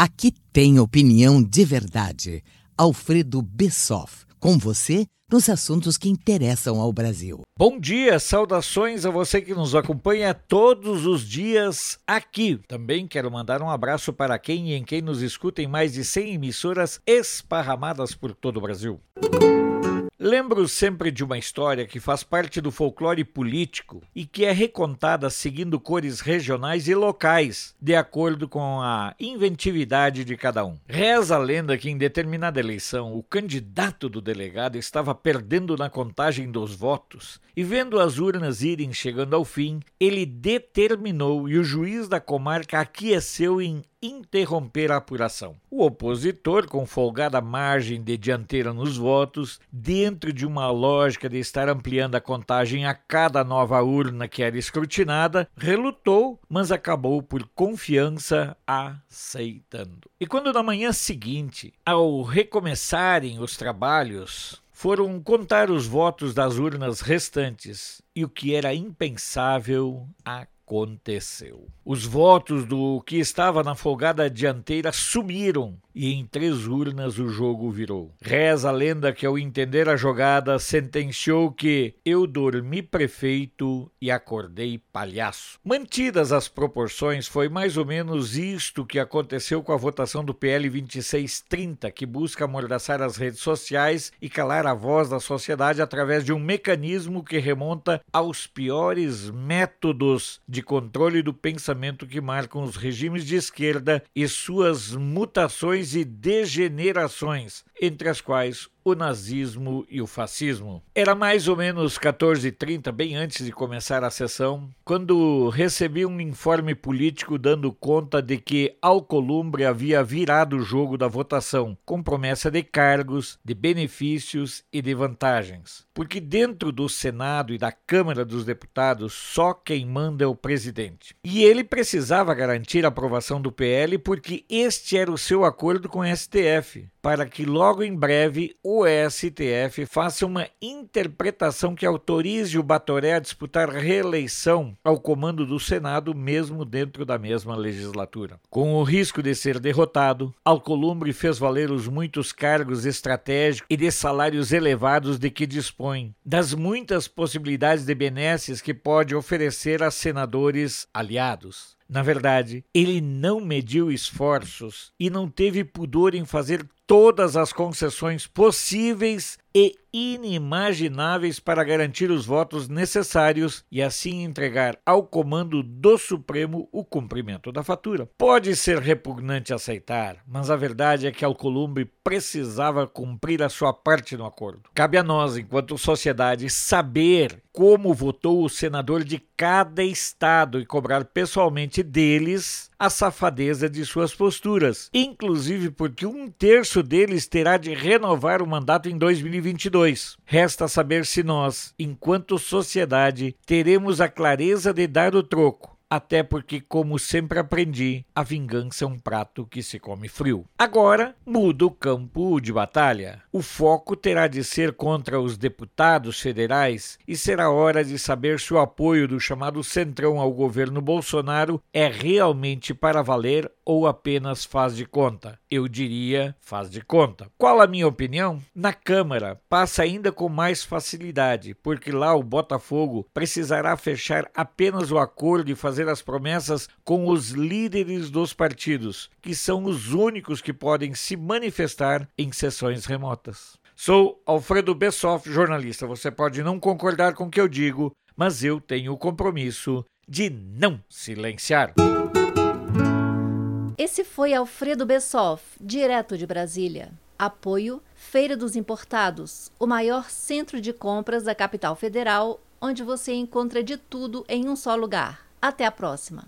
Aqui tem opinião de verdade. Alfredo Bessoff, com você nos assuntos que interessam ao Brasil. Bom dia, saudações a você que nos acompanha todos os dias aqui. Também quero mandar um abraço para quem e em quem nos escuta em mais de 100 emissoras esparramadas por todo o Brasil. Lembro sempre de uma história que faz parte do folclore político e que é recontada seguindo cores regionais e locais, de acordo com a inventividade de cada um. Reza a lenda que em determinada eleição o candidato do delegado estava perdendo na contagem dos votos e, vendo as urnas irem chegando ao fim, ele determinou e o juiz da comarca aqueceu em interromper a apuração. O opositor, com folgada margem de dianteira nos votos, dentro de uma lógica de estar ampliando a contagem a cada nova urna que era escrutinada, relutou, mas acabou por confiança aceitando. E quando na manhã seguinte, ao recomeçarem os trabalhos, foram contar os votos das urnas restantes e o que era impensável aconteceu. Os votos do que estava na folgada dianteira sumiram e em três urnas o jogo virou. Reza a lenda que, ao entender a jogada, sentenciou que eu dormi prefeito e acordei palhaço. Mantidas as proporções, foi mais ou menos isto que aconteceu com a votação do PL 2630, que busca amordaçar as redes sociais e calar a voz da sociedade através de um mecanismo que remonta aos piores métodos de controle do pensamento que marcam os regimes de esquerda e suas mutações e degenerações, entre as quais o nazismo e o fascismo. Era mais ou menos 14h30, bem antes de começar a sessão, quando recebi um informe político dando conta de que Alcolumbre havia virado o jogo da votação, com promessa de cargos, de benefícios e de vantagens. Porque dentro do Senado e da Câmara dos Deputados, só quem manda é o presidente. E ele precisava garantir a aprovação do PL porque este era o seu acordo com o STF para que logo em breve o STF faça uma interpretação que autorize o Batoré a disputar reeleição ao comando do Senado, mesmo dentro da mesma legislatura. Com o risco de ser derrotado, Alcolumbre fez valer os muitos cargos estratégicos e de salários elevados de que dispõe, das muitas possibilidades de benesses que pode oferecer a senadores aliados. Na verdade, ele não mediu esforços e não teve pudor em fazer todas as concessões possíveis e inimagináveis para garantir os votos necessários e assim entregar ao comando do Supremo o cumprimento da fatura. Pode ser repugnante aceitar, mas a verdade é que Alcolumbre precisava cumprir a sua parte no acordo. Cabe a nós, enquanto sociedade, saber como votou o senador de cada estado e cobrar pessoalmente deles a safadeza de suas posturas, inclusive porque um terço deles terá de renovar o mandato em 2022. Resta saber se nós, enquanto sociedade, teremos a clareza de dar o troco até porque, como sempre aprendi, a vingança é um prato que se come frio. Agora muda o campo de batalha. O foco terá de ser contra os deputados federais e será hora de saber se o apoio do chamado Centrão ao governo Bolsonaro é realmente para valer ou apenas faz de conta. Eu diria faz de conta. Qual a minha opinião? Na Câmara passa ainda com mais facilidade, porque lá o Botafogo precisará fechar apenas o acordo e fazer fazer as promessas com os líderes dos partidos, que são os únicos que podem se manifestar em sessões remotas. Sou Alfredo Bessoff, jornalista. Você pode não concordar com o que eu digo, mas eu tenho o compromisso de não silenciar. Esse foi Alfredo Bessoff, direto de Brasília. Apoio Feira dos Importados, o maior centro de compras da capital federal, onde você encontra de tudo em um só lugar. Até a próxima!